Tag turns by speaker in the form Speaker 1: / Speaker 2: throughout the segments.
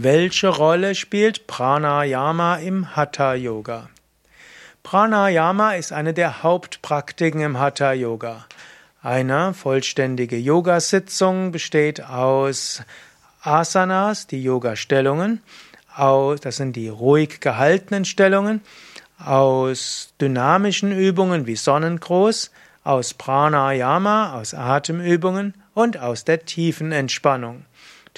Speaker 1: Welche Rolle spielt Pranayama im Hatha Yoga? Pranayama ist eine der Hauptpraktiken im Hatha Yoga. Eine vollständige Yogasitzung besteht aus Asanas, die Yoga-Stellungen, das sind die ruhig gehaltenen Stellungen, aus dynamischen Übungen wie Sonnengruß, aus Pranayama, aus Atemübungen und aus der tiefen Entspannung.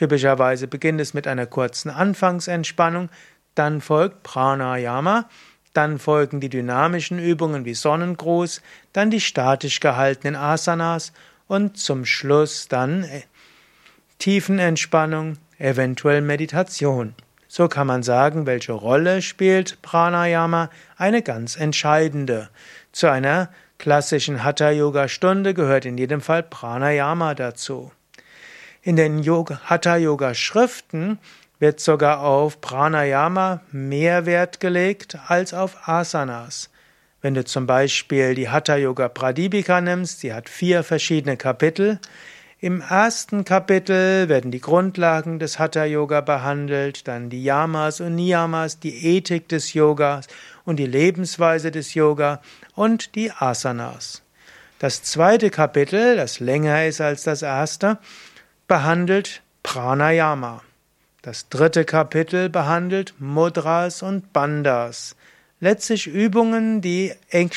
Speaker 1: Typischerweise beginnt es mit einer kurzen Anfangsentspannung, dann folgt Pranayama, dann folgen die dynamischen Übungen wie Sonnengruß, dann die statisch gehaltenen Asanas und zum Schluss dann äh, Tiefenentspannung, eventuell Meditation. So kann man sagen, welche Rolle spielt Pranayama? Eine ganz entscheidende. Zu einer klassischen Hatha-Yoga-Stunde gehört in jedem Fall Pranayama dazu. In den Hatha-Yoga-Schriften wird sogar auf Pranayama mehr Wert gelegt als auf Asanas. Wenn du zum Beispiel die Hatha Yoga Pradipika nimmst, sie hat vier verschiedene Kapitel. Im ersten Kapitel werden die Grundlagen des Hatha Yoga behandelt, dann die Yamas und Niyamas, die Ethik des Yogas und die Lebensweise des Yoga und die Asanas. Das zweite Kapitel, das länger ist als das erste, behandelt Pranayama. Das dritte Kapitel behandelt Mudras und Bandhas. Letztlich Übungen, die eng,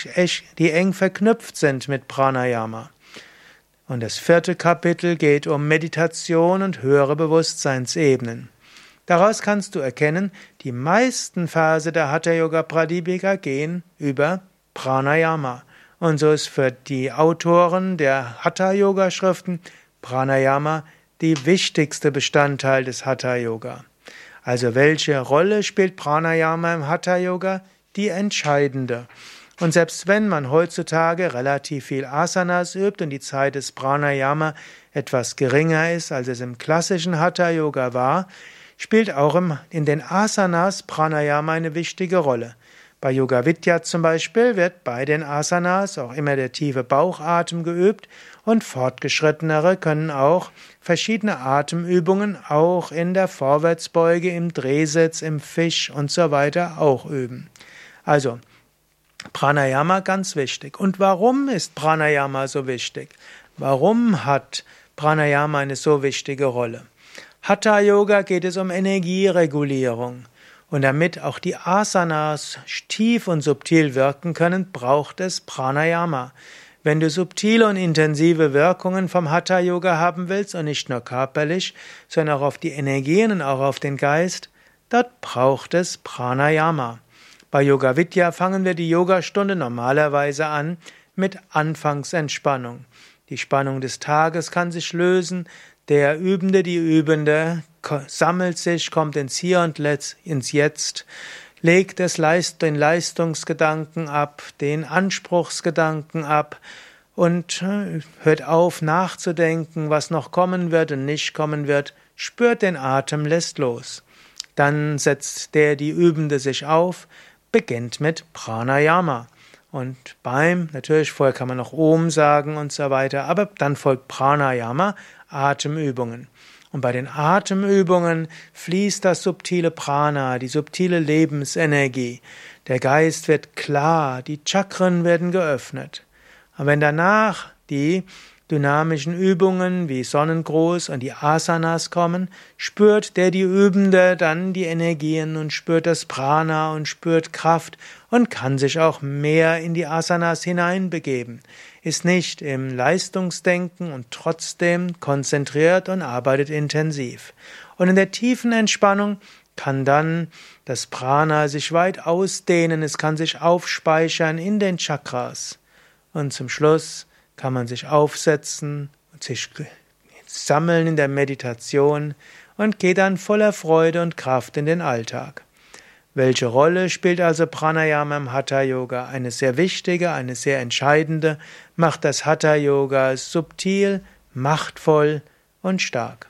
Speaker 1: die eng verknüpft sind mit Pranayama. Und das vierte Kapitel geht um Meditation und höhere Bewusstseinsebenen. Daraus kannst du erkennen, die meisten Verse der Hatha Yoga Pradipika gehen über Pranayama. Und so ist für die Autoren der Hatha Yoga Schriften Pranayama die wichtigste Bestandteil des Hatha Yoga. Also welche Rolle spielt Pranayama im Hatha Yoga? Die entscheidende. Und selbst wenn man heutzutage relativ viel Asanas übt und die Zeit des Pranayama etwas geringer ist, als es im klassischen Hatha Yoga war, spielt auch in den Asanas Pranayama eine wichtige Rolle. Bei Yoga Vidya zum Beispiel wird bei den Asanas auch immer der tiefe Bauchatem geübt und Fortgeschrittenere können auch verschiedene Atemübungen auch in der Vorwärtsbeuge, im Drehsitz, im Fisch und so weiter auch üben. Also, Pranayama ganz wichtig. Und warum ist Pranayama so wichtig? Warum hat Pranayama eine so wichtige Rolle? Hatha Yoga geht es um Energieregulierung. Und damit auch die Asanas tief und subtil wirken können, braucht es Pranayama. Wenn du subtile und intensive Wirkungen vom Hatha Yoga haben willst und nicht nur körperlich, sondern auch auf die Energien und auch auf den Geist, dort braucht es Pranayama. Bei Yoga Vidya fangen wir die Yogastunde normalerweise an mit Anfangsentspannung. Die Spannung des Tages kann sich lösen, der Übende, die Übende sammelt sich, kommt ins Hier und ins Jetzt, legt es den Leistungsgedanken ab, den Anspruchsgedanken ab und äh, hört auf nachzudenken, was noch kommen wird und nicht kommen wird, spürt den Atem, lässt los. Dann setzt der die Übende sich auf, beginnt mit Pranayama. Und beim, natürlich vorher kann man noch Om sagen und so weiter, aber dann folgt Pranayama, Atemübungen. Und bei den Atemübungen fließt das subtile Prana, die subtile Lebensenergie. Der Geist wird klar, die Chakren werden geöffnet. Und wenn danach die dynamischen Übungen wie Sonnengruß und die Asanas kommen, spürt der die Übende dann die Energien und spürt das Prana und spürt Kraft und kann sich auch mehr in die Asanas hineinbegeben, ist nicht im Leistungsdenken und trotzdem konzentriert und arbeitet intensiv. Und in der tiefen Entspannung kann dann das Prana sich weit ausdehnen, es kann sich aufspeichern in den Chakras. Und zum Schluss kann man sich aufsetzen und sich sammeln in der Meditation und geht dann voller Freude und Kraft in den Alltag. Welche Rolle spielt also Pranayama im Hatha Yoga? Eine sehr wichtige, eine sehr entscheidende, macht das Hatha Yoga subtil, machtvoll und stark.